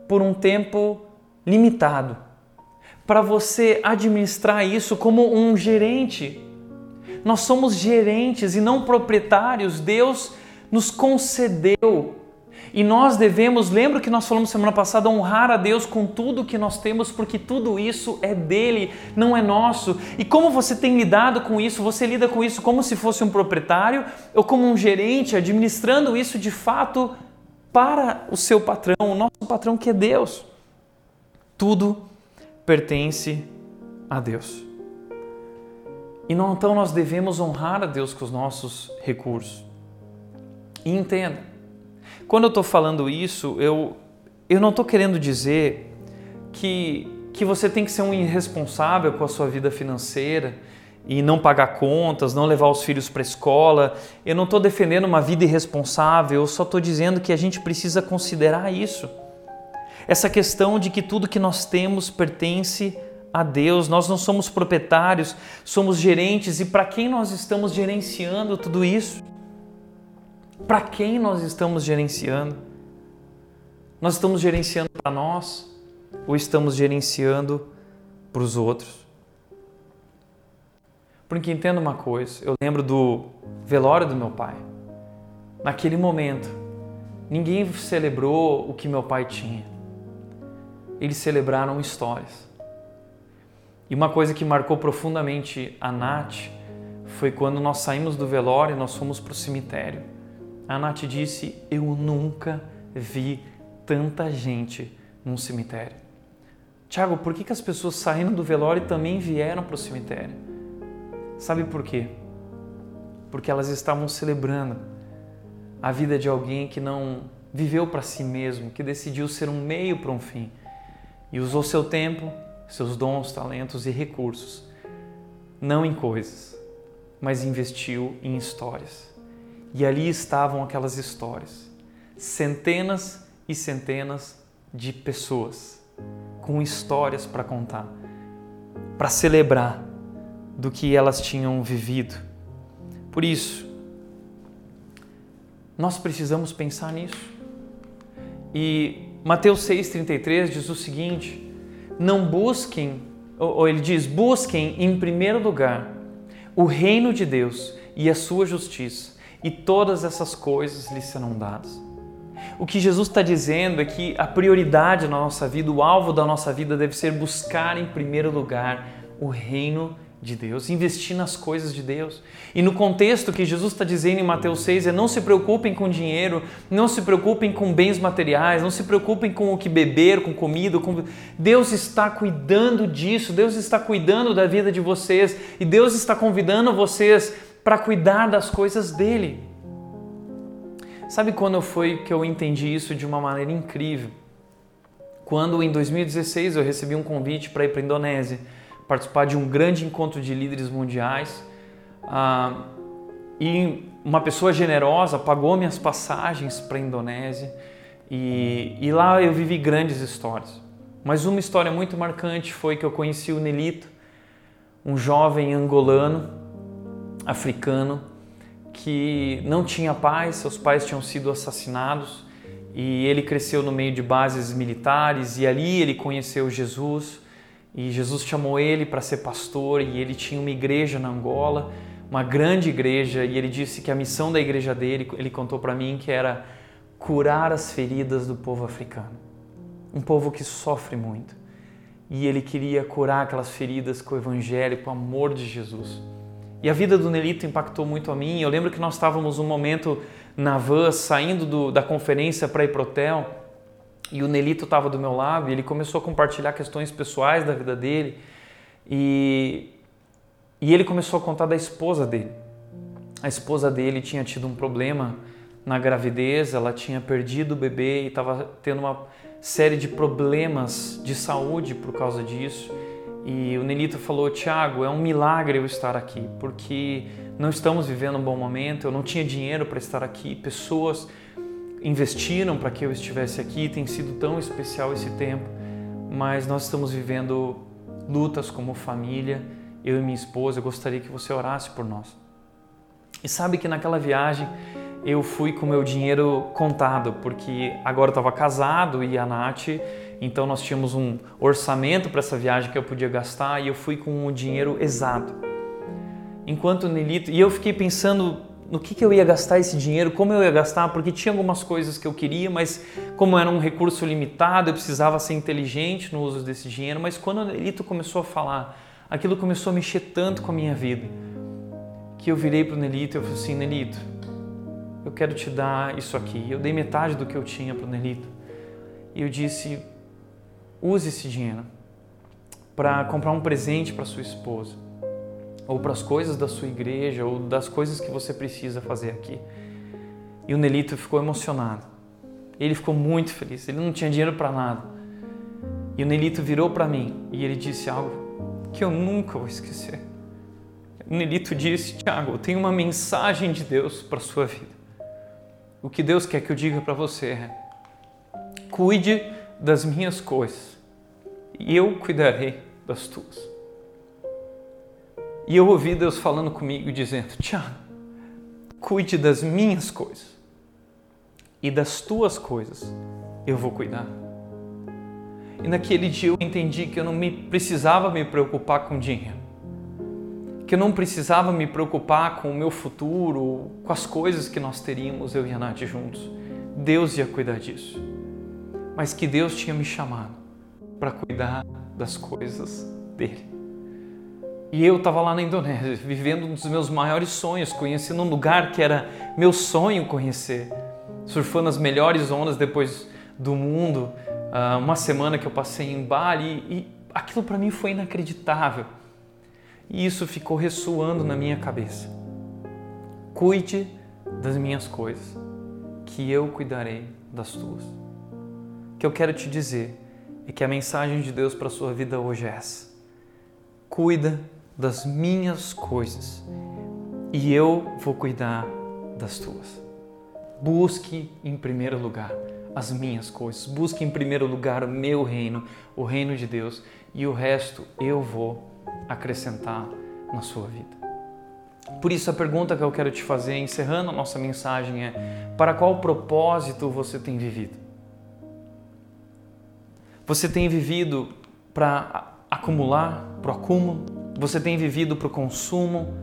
por um tempo limitado, para você administrar isso como um gerente. Nós somos gerentes e não proprietários. Deus nos concedeu e nós devemos, lembra que nós falamos semana passada, honrar a Deus com tudo que nós temos, porque tudo isso é dele, não é nosso. E como você tem lidado com isso? Você lida com isso como se fosse um proprietário ou como um gerente, administrando isso de fato para o seu patrão, o nosso patrão que é Deus. Tudo pertence a Deus. E não, então nós devemos honrar a Deus com os nossos recursos. E entenda, quando eu estou falando isso, eu, eu não estou querendo dizer que, que você tem que ser um irresponsável com a sua vida financeira e não pagar contas, não levar os filhos para a escola. Eu não estou defendendo uma vida irresponsável, eu só estou dizendo que a gente precisa considerar isso. Essa questão de que tudo que nós temos pertence a Deus, nós não somos proprietários, somos gerentes e para quem nós estamos gerenciando tudo isso? Para quem nós estamos gerenciando? Nós estamos gerenciando para nós ou estamos gerenciando para os outros? Porque entenda uma coisa, eu lembro do velório do meu pai. Naquele momento, ninguém celebrou o que meu pai tinha. Eles celebraram histórias. E uma coisa que marcou profundamente a Nath foi quando nós saímos do velório e nós fomos para o cemitério a Nath disse: Eu nunca vi tanta gente num cemitério. Tiago, por que, que as pessoas saíram do velório também vieram para o cemitério? Sabe por quê? Porque elas estavam celebrando a vida de alguém que não viveu para si mesmo, que decidiu ser um meio para um fim e usou seu tempo, seus dons, talentos e recursos, não em coisas, mas investiu em histórias. E ali estavam aquelas histórias. Centenas e centenas de pessoas com histórias para contar, para celebrar do que elas tinham vivido. Por isso, nós precisamos pensar nisso. E Mateus 6,33 diz o seguinte: não busquem, ou ele diz, busquem em primeiro lugar o reino de Deus e a sua justiça e todas essas coisas lhe serão dadas. O que Jesus está dizendo é que a prioridade na nossa vida, o alvo da nossa vida deve ser buscar em primeiro lugar o reino de Deus, investir nas coisas de Deus. E no contexto que Jesus está dizendo em Mateus 6 é não se preocupem com dinheiro, não se preocupem com bens materiais, não se preocupem com o que beber, com comida. Com... Deus está cuidando disso, Deus está cuidando da vida de vocês e Deus está convidando vocês para cuidar das coisas dele. Sabe quando foi que eu entendi isso de uma maneira incrível? Quando em 2016 eu recebi um convite para ir para a Indonésia, participar de um grande encontro de líderes mundiais, ah, e uma pessoa generosa pagou minhas passagens para a Indonésia, e, e lá eu vivi grandes histórias. Mas uma história muito marcante foi que eu conheci o Nelito, um jovem angolano, africano, que não tinha pais, seus pais tinham sido assassinados e ele cresceu no meio de bases militares e ali ele conheceu Jesus e Jesus chamou ele para ser pastor e ele tinha uma igreja na Angola, uma grande igreja e ele disse que a missão da igreja dele, ele contou para mim que era curar as feridas do povo africano. Um povo que sofre muito. E ele queria curar aquelas feridas com o evangelho, com o amor de Jesus. E a vida do Nelito impactou muito a mim. Eu lembro que nós estávamos um momento na van, saindo do, da conferência para ir para o hotel, e o Nelito estava do meu lado e ele começou a compartilhar questões pessoais da vida dele. E, e ele começou a contar da esposa dele. A esposa dele tinha tido um problema na gravidez, ela tinha perdido o bebê e estava tendo uma série de problemas de saúde por causa disso. E o Nelito falou: Tiago, é um milagre eu estar aqui, porque não estamos vivendo um bom momento, eu não tinha dinheiro para estar aqui, pessoas investiram para que eu estivesse aqui, tem sido tão especial esse tempo, mas nós estamos vivendo lutas como família, eu e minha esposa, eu gostaria que você orasse por nós. E sabe que naquela viagem eu fui com meu dinheiro contado, porque agora eu estava casado e a Nath, então nós tínhamos um orçamento para essa viagem que eu podia gastar e eu fui com o dinheiro exato. Enquanto Nelito, e eu fiquei pensando no que, que eu ia gastar esse dinheiro, como eu ia gastar, porque tinha algumas coisas que eu queria, mas como era um recurso limitado, eu precisava ser inteligente no uso desse dinheiro. Mas quando o Nelito começou a falar, aquilo começou a mexer tanto com a minha vida, que eu virei para o Nelito e eu falei assim, Nelito, eu quero te dar isso aqui. Eu dei metade do que eu tinha para o Nelito. E eu disse, use esse dinheiro para comprar um presente para sua esposa, ou para as coisas da sua igreja, ou das coisas que você precisa fazer aqui. E o Nelito ficou emocionado. Ele ficou muito feliz. Ele não tinha dinheiro para nada. E o Nelito virou para mim e ele disse algo que eu nunca vou esquecer. O Nelito disse: Tiago, eu tenho uma mensagem de Deus para sua vida. O que Deus quer que eu diga para você é: cuide das minhas coisas e eu cuidarei das tuas. E eu ouvi Deus falando comigo dizendo: Tiago, cuide das minhas coisas e das tuas coisas eu vou cuidar. E naquele dia eu entendi que eu não me precisava me preocupar com dinheiro que eu não precisava me preocupar com o meu futuro, com as coisas que nós teríamos, eu e a Nath juntos. Deus ia cuidar disso. Mas que Deus tinha me chamado para cuidar das coisas dele. E eu estava lá na Indonésia, vivendo um dos meus maiores sonhos, conhecendo um lugar que era meu sonho conhecer, surfando as melhores ondas depois do mundo, ah, uma semana que eu passei em Bali e aquilo para mim foi inacreditável e isso ficou ressoando na minha cabeça. Cuide das minhas coisas, que eu cuidarei das tuas. O que eu quero te dizer é que a mensagem de Deus para sua vida hoje é essa. Cuida das minhas coisas e eu vou cuidar das tuas. Busque em primeiro lugar as minhas coisas. Busque em primeiro lugar o meu reino, o reino de Deus, e o resto eu vou acrescentar na sua vida. Por isso, a pergunta que eu quero te fazer, encerrando a nossa mensagem, é: para qual propósito você tem vivido? Você tem vivido para acumular, para o acúmulo? Você tem vivido para o consumo?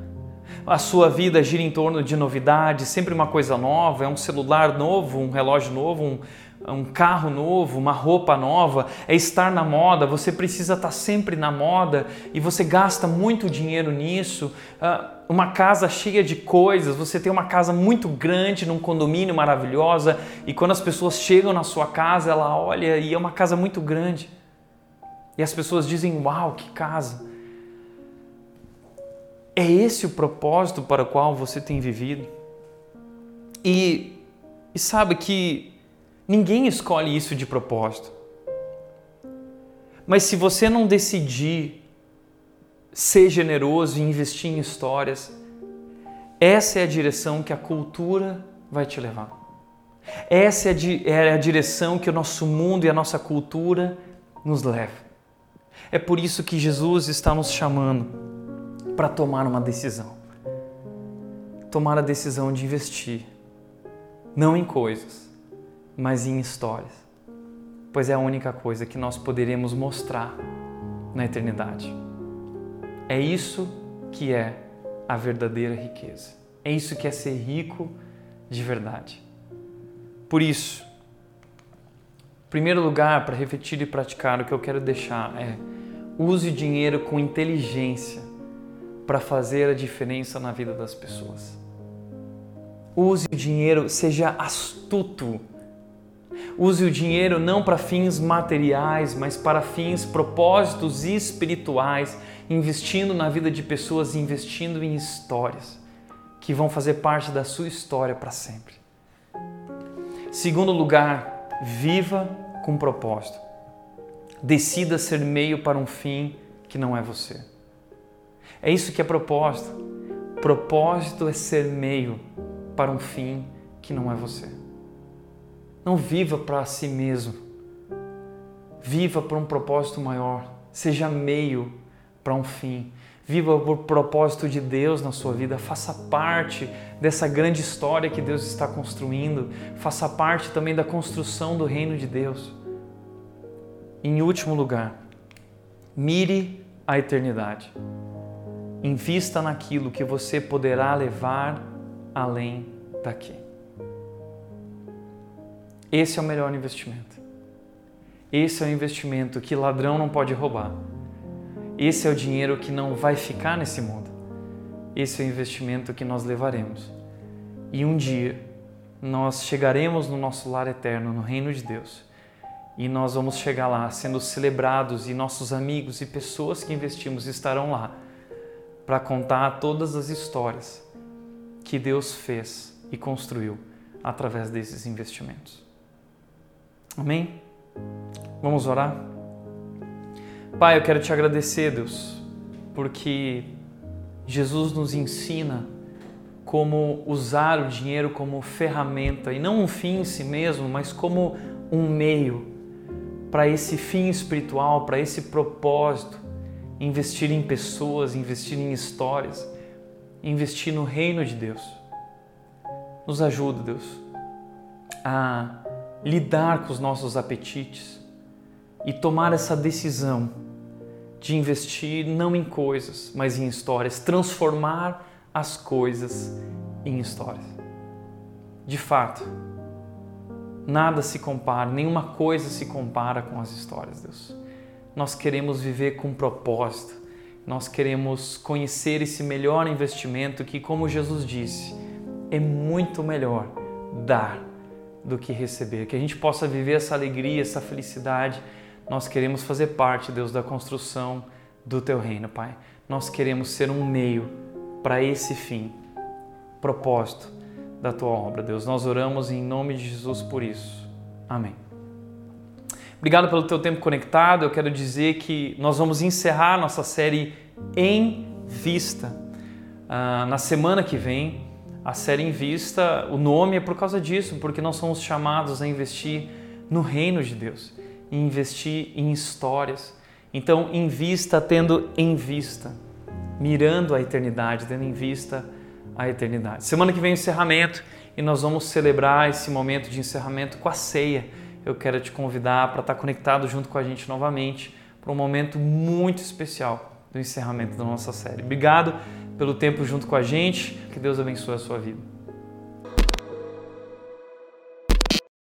A sua vida gira em torno de novidades, sempre uma coisa nova, é um celular novo, um relógio novo, um, um carro novo, uma roupa nova, é estar na moda, você precisa estar sempre na moda e você gasta muito dinheiro nisso. Uh, uma casa cheia de coisas, você tem uma casa muito grande num condomínio maravilhosa e quando as pessoas chegam na sua casa, ela olha e é uma casa muito grande. E as pessoas dizem: Uau, que casa! É esse o propósito para o qual você tem vivido? E, e sabe que Ninguém escolhe isso de propósito. Mas se você não decidir ser generoso e investir em histórias, essa é a direção que a cultura vai te levar. Essa é a, é direção que o nosso mundo e a nossa cultura nos leva. É por isso que Jesus está nos chamando para tomar uma decisão. Tomar a decisão de investir, não em coisas, mas em histórias, pois é a única coisa que nós poderemos mostrar na eternidade. É isso que é a verdadeira riqueza. É isso que é ser rico de verdade. Por isso, em primeiro lugar, para refletir e praticar, o que eu quero deixar é use o dinheiro com inteligência para fazer a diferença na vida das pessoas. Use o dinheiro, seja astuto. Use o dinheiro não para fins materiais, mas para fins, propósitos espirituais, investindo na vida de pessoas, investindo em histórias que vão fazer parte da sua história para sempre. Segundo lugar, viva com propósito. Decida ser meio para um fim que não é você. É isso que é propósito. Propósito é ser meio para um fim que não é você. Não viva para si mesmo. Viva para um propósito maior. Seja meio para um fim. Viva por propósito de Deus na sua vida, faça parte dessa grande história que Deus está construindo, faça parte também da construção do reino de Deus. Em último lugar, mire a eternidade. Invista naquilo que você poderá levar além daqui. Esse é o melhor investimento. Esse é o investimento que ladrão não pode roubar. Esse é o dinheiro que não vai ficar nesse mundo. Esse é o investimento que nós levaremos. E um dia nós chegaremos no nosso lar eterno, no reino de Deus e nós vamos chegar lá sendo celebrados e nossos amigos e pessoas que investimos estarão lá para contar todas as histórias que Deus fez e construiu através desses investimentos. Amém? Vamos orar? Pai, eu quero te agradecer, Deus, porque Jesus nos ensina como usar o dinheiro como ferramenta e não um fim em si mesmo, mas como um meio para esse fim espiritual, para esse propósito, investir em pessoas, investir em histórias, investir no reino de Deus. Nos ajuda, Deus, a lidar com os nossos apetites e tomar essa decisão de investir não em coisas, mas em histórias, transformar as coisas em histórias. De fato, Nada se compara, nenhuma coisa se compara com as histórias, Deus. Nós queremos viver com propósito. Nós queremos conhecer esse melhor investimento que, como Jesus disse, é muito melhor dar do que receber. Que a gente possa viver essa alegria, essa felicidade. Nós queremos fazer parte, Deus, da construção do teu reino, Pai. Nós queremos ser um meio para esse fim, propósito da tua obra, Deus. Nós oramos em nome de Jesus por isso. Amém. Obrigado pelo teu tempo conectado. Eu quero dizer que nós vamos encerrar nossa série em vista uh, na semana que vem. A série em vista, o nome é por causa disso, porque nós somos chamados a investir no reino de Deus, investir em histórias. Então, em vista, tendo em vista, mirando a eternidade, tendo em vista a eternidade. Semana que vem o encerramento e nós vamos celebrar esse momento de encerramento com a ceia. Eu quero te convidar para estar conectado junto com a gente novamente para um momento muito especial do encerramento da nossa série. Obrigado pelo tempo junto com a gente. Que Deus abençoe a sua vida.